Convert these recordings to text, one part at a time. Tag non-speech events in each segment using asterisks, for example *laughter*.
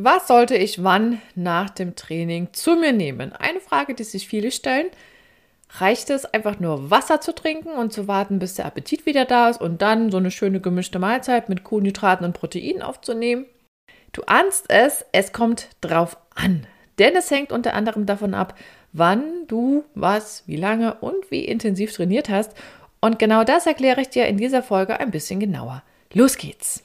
Was sollte ich wann nach dem Training zu mir nehmen? Eine Frage, die sich viele stellen. Reicht es einfach nur Wasser zu trinken und zu warten, bis der Appetit wieder da ist und dann so eine schöne gemischte Mahlzeit mit Kohlenhydraten und Proteinen aufzunehmen? Du ahnst es, es kommt drauf an. Denn es hängt unter anderem davon ab, wann du was, wie lange und wie intensiv trainiert hast. Und genau das erkläre ich dir in dieser Folge ein bisschen genauer. Los geht's!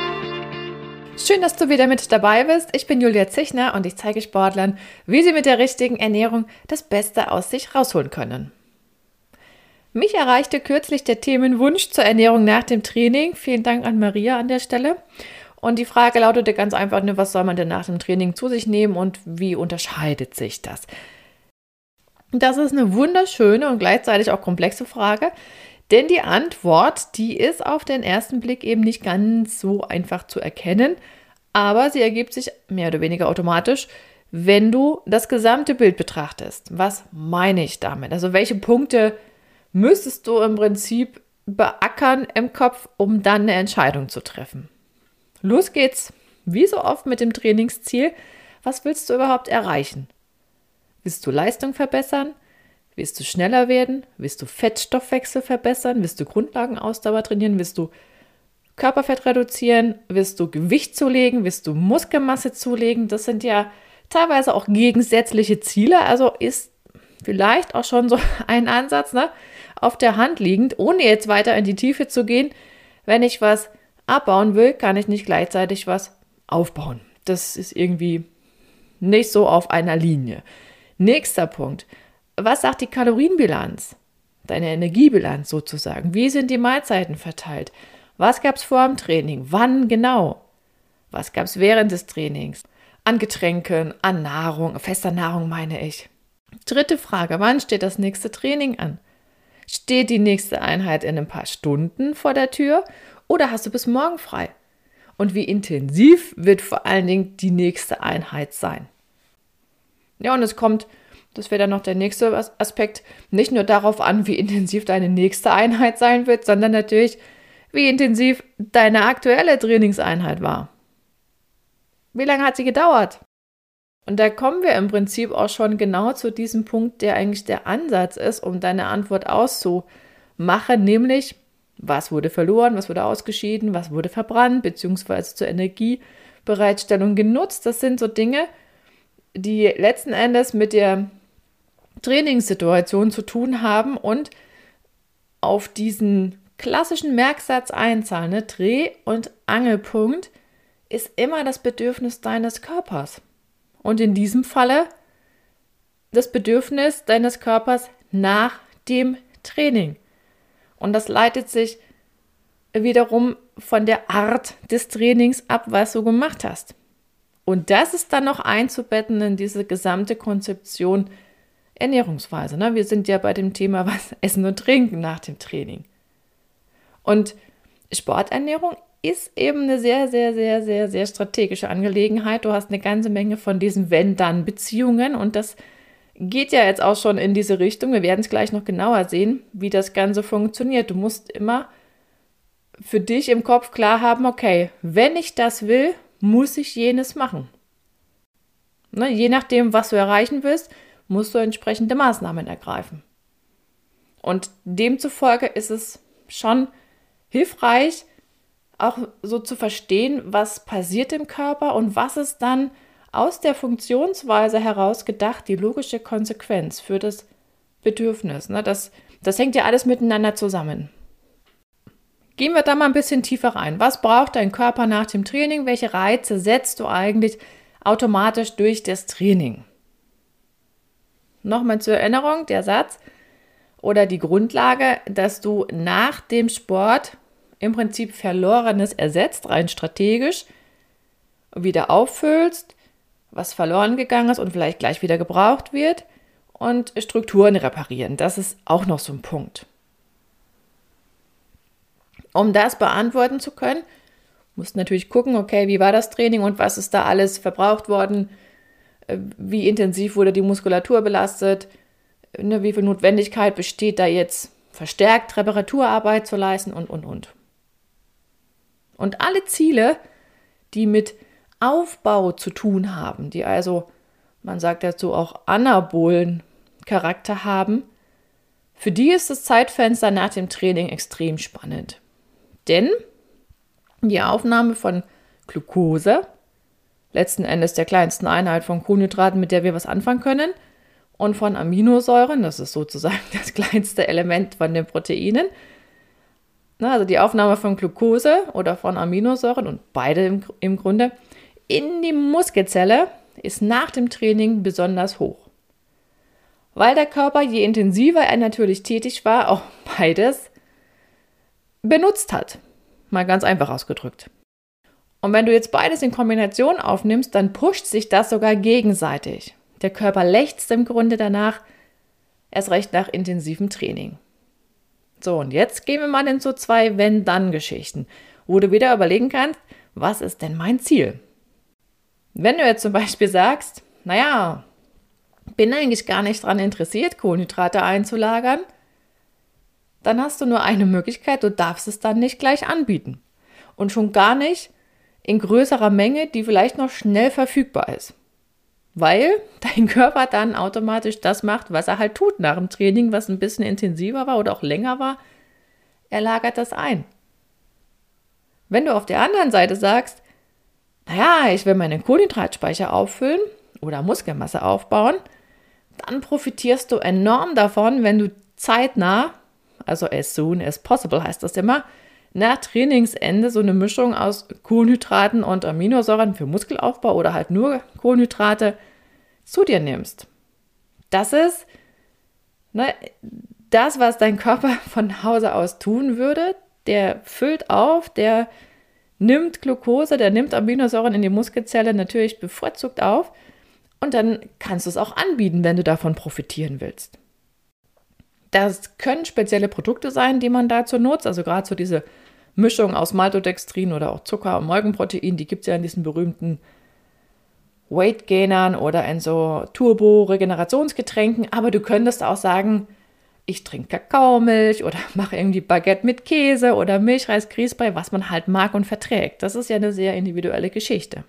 Schön, dass du wieder mit dabei bist. Ich bin Julia Zichner und ich zeige Sportlern, wie sie mit der richtigen Ernährung das Beste aus sich rausholen können. Mich erreichte kürzlich der Themenwunsch zur Ernährung nach dem Training. Vielen Dank an Maria an der Stelle. Und die Frage lautete ganz einfach, ne, was soll man denn nach dem Training zu sich nehmen und wie unterscheidet sich das? Das ist eine wunderschöne und gleichzeitig auch komplexe Frage, denn die Antwort, die ist auf den ersten Blick eben nicht ganz so einfach zu erkennen, aber sie ergibt sich mehr oder weniger automatisch, wenn du das gesamte Bild betrachtest. Was meine ich damit? Also welche Punkte müsstest du im Prinzip beackern im Kopf, um dann eine Entscheidung zu treffen? Los geht's, wie so oft mit dem Trainingsziel. Was willst du überhaupt erreichen? Willst du Leistung verbessern? Willst du schneller werden? Willst du Fettstoffwechsel verbessern? Willst du Grundlagenausdauer trainieren? Willst du Körperfett reduzieren? Willst du Gewicht zulegen? Willst du Muskelmasse zulegen? Das sind ja teilweise auch gegensätzliche Ziele. Also ist vielleicht auch schon so *laughs* ein Ansatz ne, auf der Hand liegend, ohne jetzt weiter in die Tiefe zu gehen. Wenn ich was abbauen will, kann ich nicht gleichzeitig was aufbauen. Das ist irgendwie nicht so auf einer Linie. Nächster Punkt. Was sagt die Kalorienbilanz? Deine Energiebilanz sozusagen. Wie sind die Mahlzeiten verteilt? Was gab es vor dem Training? Wann genau? Was gab es während des Trainings? An Getränken, an Nahrung, fester Nahrung meine ich. Dritte Frage, wann steht das nächste Training an? Steht die nächste Einheit in ein paar Stunden vor der Tür oder hast du bis morgen frei? Und wie intensiv wird vor allen Dingen die nächste Einheit sein? Ja, und es kommt das wäre dann noch der nächste Aspekt. Nicht nur darauf an, wie intensiv deine nächste Einheit sein wird, sondern natürlich, wie intensiv deine aktuelle Trainingseinheit war. Wie lange hat sie gedauert? Und da kommen wir im Prinzip auch schon genau zu diesem Punkt, der eigentlich der Ansatz ist, um deine Antwort auszumachen, nämlich was wurde verloren, was wurde ausgeschieden, was wurde verbrannt, beziehungsweise zur Energiebereitstellung genutzt. Das sind so Dinge, die letzten Endes mit der Trainingssituation zu tun haben und auf diesen klassischen Merksatz einzahlen. Ne? Dreh- und Angelpunkt ist immer das Bedürfnis deines Körpers. Und in diesem Falle das Bedürfnis deines Körpers nach dem Training. Und das leitet sich wiederum von der Art des Trainings ab, was du gemacht hast. Und das ist dann noch einzubetten in diese gesamte Konzeption Ernährungsweise. Ne? Wir sind ja bei dem Thema, *laughs* was essen und trinken nach dem Training. Und Sporternährung ist eben eine sehr, sehr, sehr, sehr, sehr strategische Angelegenheit. Du hast eine ganze Menge von diesen Wenn-Dann-Beziehungen und das geht ja jetzt auch schon in diese Richtung. Wir werden es gleich noch genauer sehen, wie das Ganze funktioniert. Du musst immer für dich im Kopf klar haben, okay, wenn ich das will, muss ich jenes machen. Ne, je nachdem, was du erreichen willst, musst du entsprechende Maßnahmen ergreifen. Und demzufolge ist es schon hilfreich, auch so zu verstehen, was passiert im Körper und was ist dann aus der Funktionsweise heraus gedacht, die logische Konsequenz für das Bedürfnis. Ne? Das, das hängt ja alles miteinander zusammen. Gehen wir da mal ein bisschen tiefer rein. Was braucht dein Körper nach dem Training? Welche Reize setzt du eigentlich automatisch durch das Training? Nochmal zur Erinnerung, der Satz oder die Grundlage, dass du nach dem Sport im Prinzip Verlorenes ersetzt, rein strategisch, wieder auffüllst was verloren gegangen ist und vielleicht gleich wieder gebraucht wird und Strukturen reparieren. Das ist auch noch so ein Punkt. Um das beantworten zu können, musst du natürlich gucken, okay, wie war das Training und was ist da alles verbraucht worden, wie intensiv wurde die Muskulatur belastet, ne, wie viel Notwendigkeit besteht da jetzt verstärkt Reparaturarbeit zu leisten und, und, und. Und alle Ziele, die mit Aufbau zu tun haben, die also, man sagt dazu auch anabolen Charakter haben, für die ist das Zeitfenster nach dem Training extrem spannend. Denn die Aufnahme von Glucose, letzten Endes der kleinsten Einheit von Kohlenhydraten, mit der wir was anfangen können, und von Aminosäuren, das ist sozusagen *laughs* das kleinste Element von den Proteinen. Also die Aufnahme von Glucose oder von Aminosäuren und beide im, im Grunde in die Muskelzelle ist nach dem Training besonders hoch. Weil der Körper, je intensiver er natürlich tätig war, auch *laughs* beides benutzt hat. Mal ganz einfach ausgedrückt. Und wenn du jetzt beides in Kombination aufnimmst, dann pusht sich das sogar gegenseitig. Der Körper lechzt im Grunde danach, erst recht nach intensivem Training. So, und jetzt gehen wir mal in so zwei Wenn-Dann-Geschichten, wo du wieder überlegen kannst, was ist denn mein Ziel? Wenn du jetzt zum Beispiel sagst, naja, bin eigentlich gar nicht daran interessiert, Kohlenhydrate einzulagern, dann hast du nur eine Möglichkeit, du darfst es dann nicht gleich anbieten. Und schon gar nicht in größerer Menge, die vielleicht noch schnell verfügbar ist. Weil *laughs* dein Körper dann automatisch das macht, was er halt tut nach dem Training, was ein bisschen intensiver war oder auch länger war. Er lagert das ein. Wenn du auf der anderen Seite sagst, naja, ich will meinen Kohlenhydratspeicher auffüllen oder Muskelmasse aufbauen, dann profitierst du enorm davon, wenn du zeitnah also as soon as possible heißt das immer, nach Trainingsende so eine Mischung aus Kohlenhydraten und Aminosäuren für Muskelaufbau oder halt nur Kohlenhydrate zu dir nimmst. Das ist ne, das, was dein Körper *laughs* von Hause aus tun würde. Der füllt auf, der nimmt Glucose, der nimmt Aminosäuren in die Muskelzelle natürlich bevorzugt auf und dann kannst du es auch anbieten, wenn du davon profitieren willst. Das können spezielle Produkte sein, die man dazu nutzt. Also gerade so diese Mischung aus Maltodextrin oder auch Zucker und Molkenprotein, die gibt es ja in diesen berühmten Weight Gainern oder in so Turbo-Regenerationsgetränken. Aber du könntest auch sagen, ich trinke Kakaomilch oder *laughs* mache irgendwie Baguette mit Käse oder Milchreis Grießbrei, was man halt mag und verträgt. Das ist ja eine sehr individuelle Geschichte.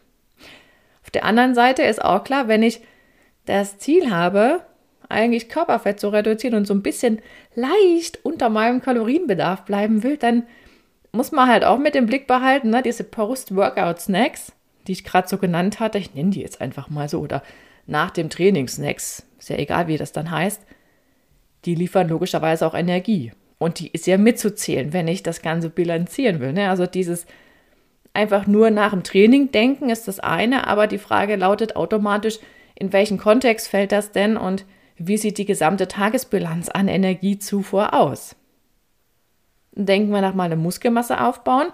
Auf der anderen Seite ist auch klar, wenn ich das Ziel habe, eigentlich Körperfett zu reduzieren und so ein bisschen leicht unter meinem Kalorienbedarf bleiben will, dann muss man halt auch mit dem Blick behalten, ne, diese Post-Workout-Snacks, die ich gerade so genannt hatte, ich nenne die jetzt einfach mal so, oder nach dem Training Snacks, ist ja egal, wie das dann heißt, die liefern logischerweise auch Energie. Und die ist ja mitzuzählen, wenn ich das Ganze bilanzieren will. Ne? Also dieses einfach nur nach dem Training denken ist das eine, aber die Frage lautet automatisch, in welchen Kontext fällt das denn und wie sieht die gesamte Tagesbilanz an Energiezufuhr aus? Denken wir nach mal eine Muskelmasse aufbauen.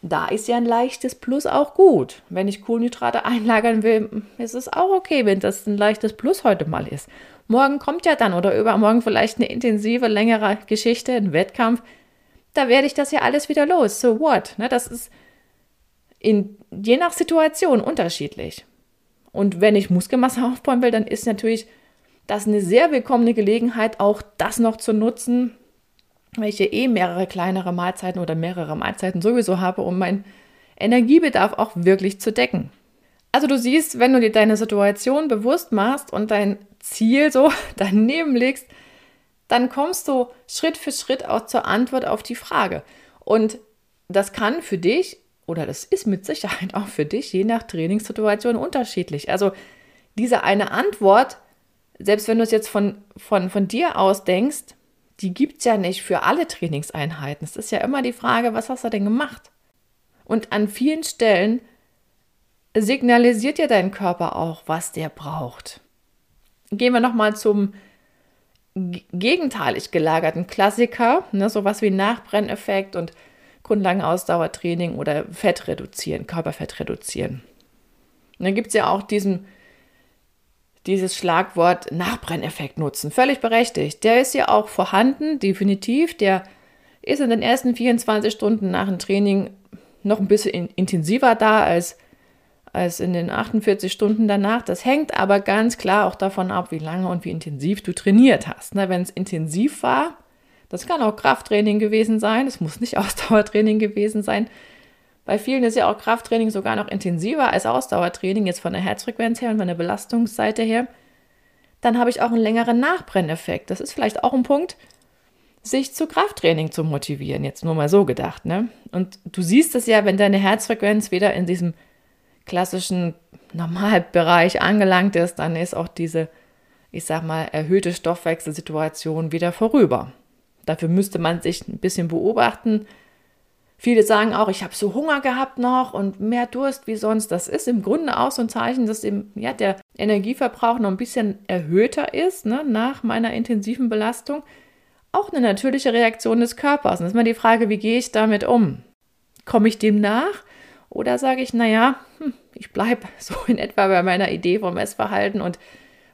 Da ist ja ein leichtes Plus auch gut. Wenn ich Kohlenhydrate einlagern will, ist es auch okay, wenn das ein leichtes Plus heute mal ist. Morgen kommt ja dann oder übermorgen vielleicht eine intensive, längere Geschichte, ein Wettkampf. Da werde ich das ja alles wieder los. So what? Ne, das ist in, je nach Situation unterschiedlich. Und wenn ich Muskelmasse aufbauen will, dann ist natürlich das ist eine sehr willkommene Gelegenheit, auch das noch zu nutzen, weil ich ja eh mehrere kleinere Mahlzeiten oder mehrere Mahlzeiten sowieso habe, um meinen Energiebedarf auch wirklich zu decken. Also du siehst, wenn du dir deine Situation bewusst machst und dein Ziel so *laughs* daneben legst, dann kommst du Schritt für Schritt auch zur Antwort auf die Frage. Und das kann für dich oder das ist mit Sicherheit *laughs* auch für dich je nach Trainingssituation unterschiedlich. Also diese eine Antwort selbst wenn du es jetzt von, von, von dir aus denkst, die gibt es ja nicht für alle Trainingseinheiten. Es ist ja immer die Frage, was hast du denn gemacht? Und an vielen Stellen signalisiert dir dein Körper auch, was der braucht. Gehen wir nochmal zum gegenteilig gelagerten Klassiker, ne, sowas wie Nachbrenneffekt und Grundlagenausdauertraining oder Fett reduzieren, Körperfett reduzieren. Und dann gibt es ja auch diesen, dieses Schlagwort Nachbrenneffekt nutzen. Völlig berechtigt. Der ist ja auch vorhanden, definitiv. Der ist in den ersten 24 Stunden nach dem Training noch ein bisschen intensiver da als, als in den 48 Stunden danach. Das hängt aber ganz klar auch davon ab, wie lange und wie intensiv du trainiert hast. Wenn es intensiv war, das kann auch Krafttraining gewesen sein, es muss nicht *laughs* Ausdauertraining gewesen sein. Bei vielen ist ja auch Krafttraining sogar noch intensiver als Ausdauertraining, jetzt von der Herzfrequenz her und von der Belastungsseite her. Dann habe ich auch einen längeren Nachbrenneffekt. Das ist vielleicht auch ein Punkt, sich zu Krafttraining zu motivieren. Jetzt nur mal so gedacht. Ne? Und du siehst es ja, wenn deine Herzfrequenz wieder in diesem klassischen Normalbereich angelangt ist, dann ist auch diese, ich sag mal, erhöhte Stoffwechselsituation wieder vorüber. Dafür müsste man sich ein bisschen beobachten. Viele sagen auch, ich habe so Hunger gehabt noch und mehr Durst wie sonst. Das ist im Grunde auch so ein Zeichen, dass eben, ja, der Energieverbrauch noch ein bisschen erhöhter ist ne, nach meiner intensiven Belastung auch eine natürliche Reaktion des Körpers. Und das ist mal die Frage, wie gehe ich damit um? Komme ich dem nach? Oder sage ich, naja, hm, ich bleibe *laughs* so in etwa bei meiner Idee vom Essverhalten und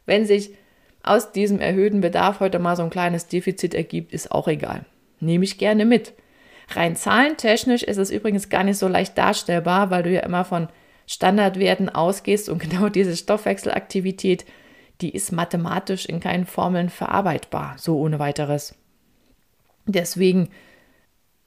wenn sich aus diesem erhöhten Bedarf heute mal so ein kleines Defizit ergibt, ist auch egal. Nehme ich gerne mit. Rein zahlentechnisch ist es übrigens gar nicht so leicht darstellbar, weil du ja immer von Standardwerten ausgehst und *laughs* genau diese Stoffwechselaktivität, die ist mathematisch in keinen Formeln verarbeitbar, so ohne weiteres. Deswegen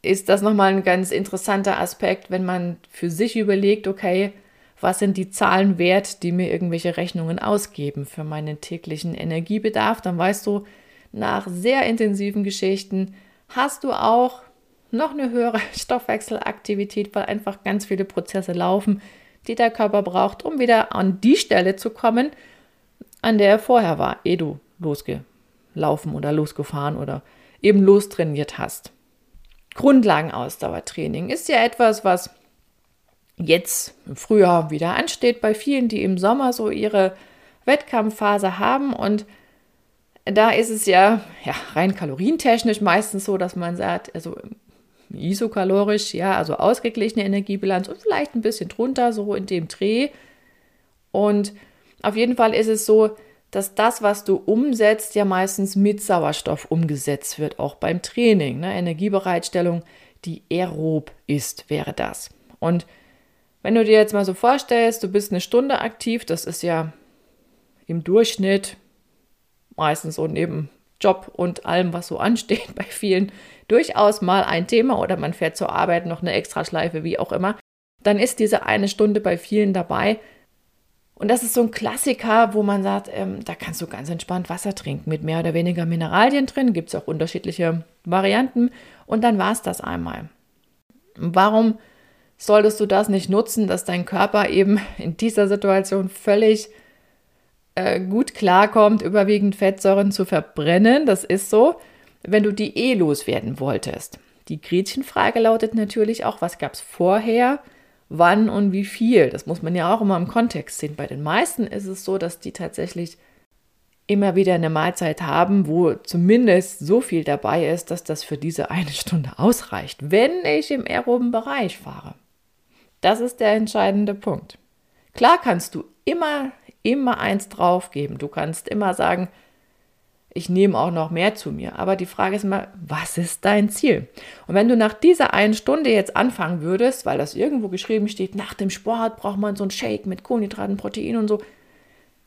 ist das nochmal ein ganz interessanter Aspekt, wenn man für sich überlegt, okay, was sind die Zahlen wert, die mir irgendwelche Rechnungen ausgeben für meinen täglichen Energiebedarf, dann weißt du, nach sehr intensiven Geschichten hast du auch noch eine höhere *laughs* Stoffwechselaktivität, weil einfach ganz viele Prozesse laufen, die der Körper braucht, um wieder an die Stelle zu kommen, an der er vorher war, ehe du losgelaufen oder losgefahren oder eben lostrainiert hast. Grundlagenausdauertraining ist ja etwas, was jetzt im Frühjahr wieder ansteht bei vielen, die im Sommer so ihre Wettkampfphase haben und da ist es ja, ja rein kalorientechnisch meistens so, dass man sagt, also isokalorisch, ja, also ausgeglichene Energiebilanz und vielleicht ein bisschen drunter, so in dem Dreh. Und auf jeden Fall ist es so, dass das, was du umsetzt, ja meistens mit Sauerstoff umgesetzt wird, auch beim Training. Ne? Energiebereitstellung, die aerob ist, wäre das. Und wenn du dir jetzt mal so vorstellst, du bist eine Stunde aktiv, das ist ja im Durchschnitt meistens so neben Job und allem, was so ansteht, *laughs* bei vielen durchaus mal ein Thema oder man fährt zur Arbeit noch eine Extraschleife, wie auch immer, dann ist diese eine Stunde bei vielen dabei, und das ist so ein Klassiker, wo man sagt, ähm, da kannst du ganz entspannt Wasser trinken mit mehr oder weniger Mineralien drin. Gibt es auch unterschiedliche Varianten. Und dann war es das einmal. Warum solltest du das nicht nutzen, dass dein Körper eben in dieser Situation völlig äh, gut klarkommt, überwiegend Fettsäuren zu verbrennen? Das ist so, wenn du die eh loswerden wolltest. Die Gretchenfrage lautet natürlich auch, was gab es vorher? wann und wie viel. Das muss man ja auch immer im Kontext sehen. Bei den meisten ist es so, dass die tatsächlich immer wieder eine Mahlzeit haben, wo zumindest so viel dabei ist, dass das für diese eine Stunde ausreicht, wenn ich im aeroben Bereich fahre. Das ist der entscheidende Punkt. Klar kannst du immer, immer eins draufgeben. Du kannst immer sagen, ich nehme auch noch mehr zu mir. Aber die Frage ist immer, was ist dein Ziel? Und wenn du nach dieser einen Stunde jetzt anfangen würdest, weil das irgendwo geschrieben steht, nach dem Sport braucht man so einen Shake mit Kohlenhydraten, Protein und so,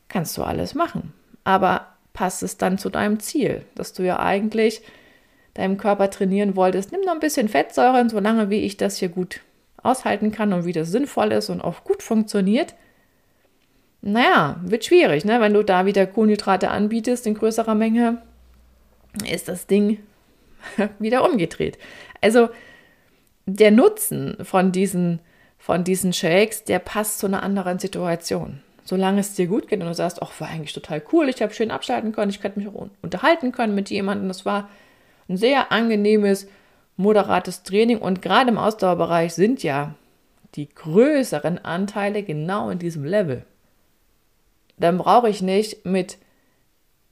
kannst du alles machen. Aber passt es dann zu deinem Ziel, dass du ja eigentlich deinem Körper trainieren wolltest, nimm noch ein bisschen Fettsäuren, solange wie ich das hier gut aushalten kann und wie das sinnvoll ist und auch gut funktioniert naja, wird schwierig, ne? Wenn du da wieder Kohlenhydrate anbietest in größerer Menge, ist das Ding *laughs* wieder umgedreht. Also der Nutzen von diesen, von diesen Shakes, der passt zu einer anderen Situation. Solange es dir gut geht und du sagst, ach, war eigentlich total cool, ich habe schön abschalten können, ich könnte mich auch unterhalten können mit jemandem. Das war ein sehr angenehmes, moderates Training und gerade im Ausdauerbereich sind ja die größeren Anteile genau in diesem Level dann brauche ich nicht mit,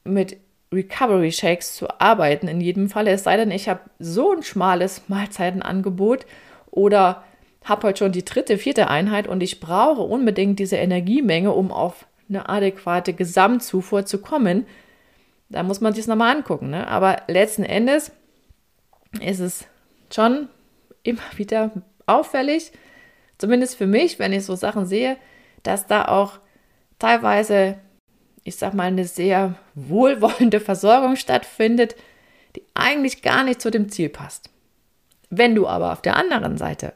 mit Recovery Shakes zu arbeiten in jedem Fall. Es sei denn, ich habe so ein schmales Mahlzeitenangebot oder habe heute schon die dritte, vierte Einheit und ich brauche unbedingt diese Energiemenge, um auf eine adäquate Gesamtzufuhr zu kommen, da muss man sich nochmal angucken. Ne? Aber letzten Endes ist es schon immer wieder auffällig, zumindest für mich, wenn ich so Sachen sehe, dass da auch teilweise, ich sag mal, eine sehr wohlwollende Versorgung stattfindet, die eigentlich gar nicht zu dem Ziel passt. Wenn du aber auf der anderen Seite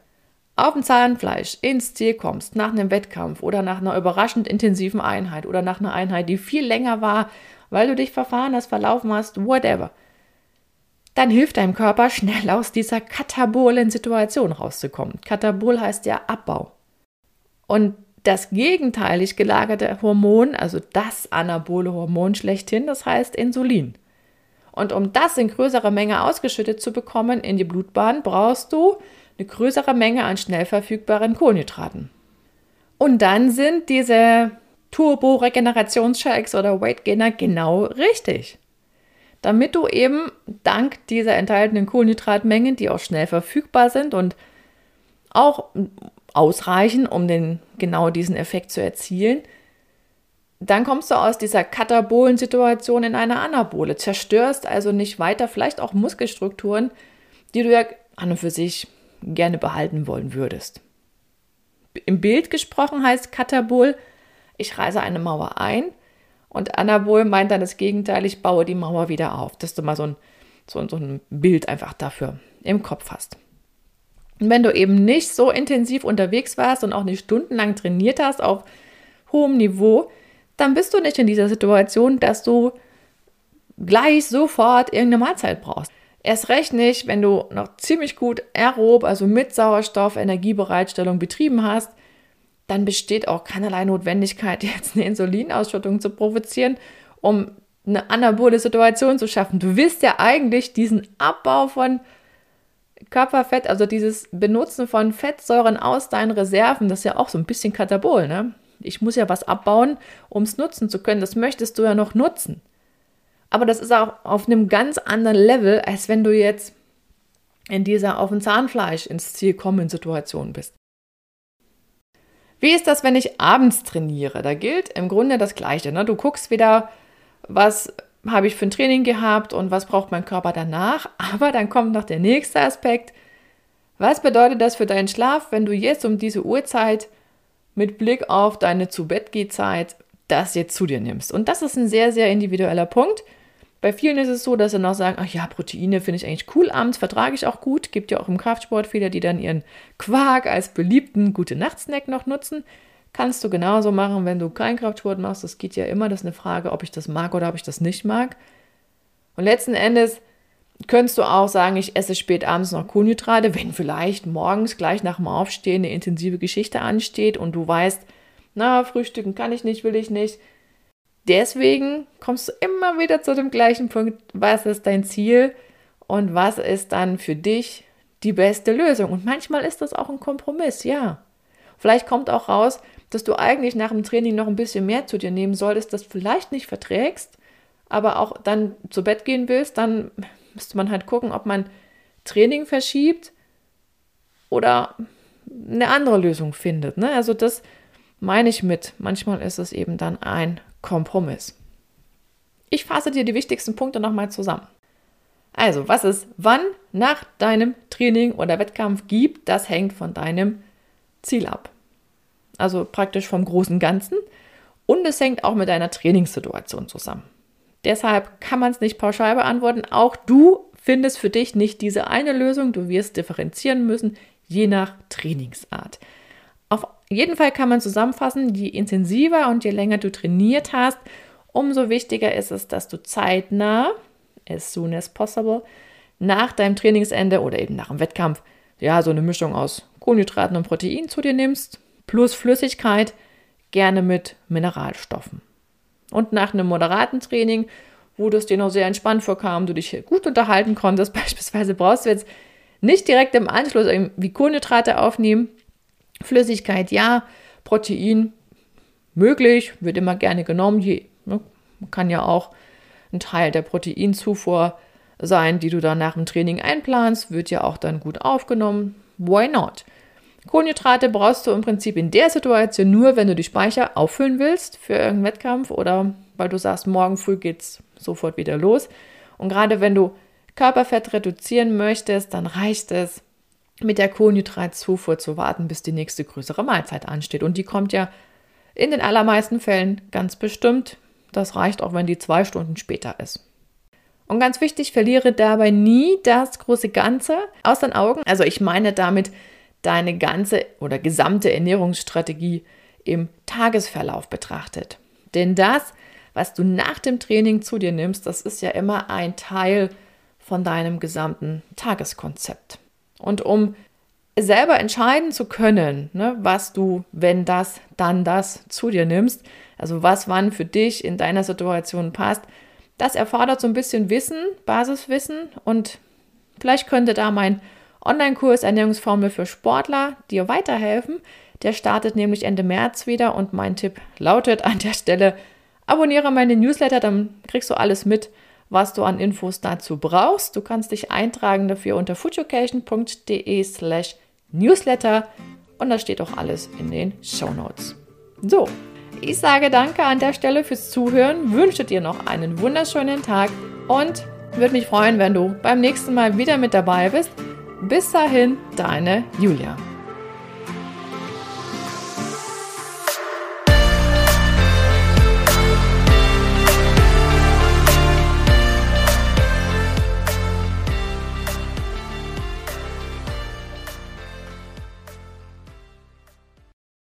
auf dem Zahnfleisch ins Ziel kommst, nach einem Wettkampf oder nach einer überraschend intensiven Einheit oder nach einer Einheit, die viel länger war, weil du dich verfahren hast, verlaufen hast, whatever, dann hilft deinem Körper schnell aus dieser katabolen Situation rauszukommen. Katabol heißt ja Abbau. Und das gegenteilig gelagerte Hormon, also das anabole Hormon schlechthin, das heißt Insulin. Und um das in größerer Menge ausgeschüttet zu bekommen in die Blutbahn, brauchst du eine größere Menge an schnell verfügbaren Kohlenhydraten. Und dann sind diese Turbo-Regenerationsshakes oder Weight Gainer genau richtig. Damit du eben dank dieser enthaltenen Kohlenhydratmengen, die auch schnell verfügbar sind und auch ausreichen, um den, genau diesen Effekt zu erzielen, dann kommst du aus dieser katabolen Situation in eine Anabole, zerstörst also nicht weiter vielleicht auch Muskelstrukturen, die du ja an und für sich gerne behalten wollen würdest. Im Bild gesprochen heißt Katabol, ich reiße eine Mauer ein und Anabol meint dann das Gegenteil, ich baue die Mauer wieder auf, dass du mal so ein, so, so ein Bild einfach dafür im Kopf hast. Und wenn du eben nicht so intensiv unterwegs warst und auch nicht stundenlang trainiert hast auf hohem Niveau, dann bist du nicht in dieser Situation, dass du gleich sofort irgendeine Mahlzeit brauchst. Erst recht nicht, wenn du noch ziemlich gut aerob, also mit Sauerstoff, Energiebereitstellung betrieben hast, dann besteht auch keinerlei Notwendigkeit, *laughs* jetzt eine Insulinausschüttung zu provozieren, um eine anabole Situation zu schaffen. Du willst ja eigentlich diesen Abbau von Körperfett, also dieses Benutzen von Fettsäuren aus deinen Reserven, das ist ja auch so ein bisschen Katabol, ne? Ich muss ja was abbauen, um es nutzen zu können. Das möchtest du ja noch nutzen. Aber das ist auch auf einem ganz anderen Level, als wenn du jetzt in dieser auf dem Zahnfleisch ins Ziel kommen Situation bist. Wie ist das, wenn ich abends trainiere? Da gilt im Grunde das Gleiche. Ne? Du guckst wieder, was habe ich für ein Training gehabt und was braucht mein Körper danach. *laughs* Aber dann kommt noch der nächste Aspekt. Was bedeutet das für deinen Schlaf, wenn du jetzt um diese Uhrzeit mit Blick auf deine Zu-Bett-Geh-Zeit das jetzt zu dir nimmst? Und das ist ein sehr, sehr individueller Punkt. Bei vielen ist es so, dass sie noch sagen, ach ja, Proteine finde ich eigentlich cool abends, vertrage ich auch gut. Gibt ja auch im Kraftsport viele, die dann ihren Quark als beliebten gute Nachtsnack noch nutzen. Kannst du genauso machen, wenn du keinen Kraftsport machst. Das geht ja immer. Das ist eine Frage, ob ich das mag oder ob ich das nicht mag. Und letzten Endes könntest du auch sagen, ich esse spät abends noch Kohlenhydrate, wenn vielleicht morgens gleich nach dem Aufstehen eine intensive Geschichte ansteht und du weißt, na, frühstücken kann ich nicht, will ich nicht deswegen kommst du immer wieder zu dem gleichen Punkt, was ist dein Ziel und was ist dann für dich die beste Lösung. Und manchmal ist das auch ein Kompromiss, ja. Vielleicht kommt auch raus, dass du eigentlich nach dem Training noch ein bisschen mehr zu dir nehmen solltest, das vielleicht nicht verträgst, aber auch dann zu Bett gehen willst, dann müsste man halt gucken, ob man Training verschiebt oder eine andere Lösung findet. Ne? Also das meine ich mit. Manchmal ist es eben dann ein Kompromiss. Ich fasse dir die wichtigsten Punkte nochmal zusammen. Also, was es wann nach deinem Training oder Wettkampf gibt, das hängt von deinem Ziel ab. Also praktisch vom großen Ganzen. Und es hängt auch mit deiner Trainingssituation zusammen. Deshalb kann man es nicht pauschal beantworten. Auch du findest für dich nicht diese eine Lösung. Du wirst differenzieren müssen, je nach Trainingsart. Auf jeden Fall kann man zusammenfassen, je intensiver und je länger du trainiert hast, umso wichtiger ist es, dass du zeitnah, as soon as possible, nach deinem Trainingsende oder eben nach dem Wettkampf, ja, so eine Mischung aus Kohlenhydraten und Protein zu dir nimmst, plus Flüssigkeit, gerne mit Mineralstoffen. Und nach einem moderaten Training, wo du es dir noch sehr entspannt vorkam, du dich gut unterhalten konntest, *laughs* beispielsweise brauchst du jetzt nicht direkt im Anschluss wie Kohlenhydrate aufnehmen, Flüssigkeit ja, Protein möglich, wird immer gerne genommen. Je, ne, kann ja auch ein Teil der Proteinzufuhr sein, die du dann nach dem Training einplanst, wird ja auch dann gut aufgenommen. Why not? Kohlenhydrate brauchst du im Prinzip in der Situation nur, wenn du die Speicher auffüllen willst für irgendeinen Wettkampf oder weil du sagst, morgen früh geht's sofort wieder los. Und gerade wenn du Körperfett reduzieren möchtest, dann reicht es, mit der Kohlenhydratzufuhr zu warten, bis die nächste größere Mahlzeit ansteht. Und die kommt ja in den allermeisten Fällen ganz bestimmt. Das reicht auch, wenn die zwei Stunden später ist. Und ganz wichtig, verliere dabei nie das große Ganze aus den Augen. Also ich meine damit deine ganze oder gesamte Ernährungsstrategie im Tagesverlauf betrachtet. Denn das, was du nach dem Training zu dir nimmst, das ist ja immer ein Teil von deinem gesamten Tageskonzept. Und um selber entscheiden zu können, ne, was du, wenn das, dann das zu dir nimmst, also was wann für dich in deiner Situation passt, das erfordert so ein bisschen Wissen, Basiswissen und vielleicht könnte da mein Online-Kurs Ernährungsformel für Sportler dir weiterhelfen. Der startet nämlich Ende März wieder und mein Tipp lautet an der Stelle, abonniere meine Newsletter, dann kriegst du alles mit, was du an Infos dazu brauchst. Du kannst dich eintragen dafür unter foodeducation.de slash newsletter und da steht auch alles in den Show Notes. So, ich sage danke an der Stelle fürs Zuhören, wünsche dir noch einen wunderschönen Tag und würde mich freuen, wenn du beim nächsten Mal wieder mit dabei bist. Bis dahin, deine Julia.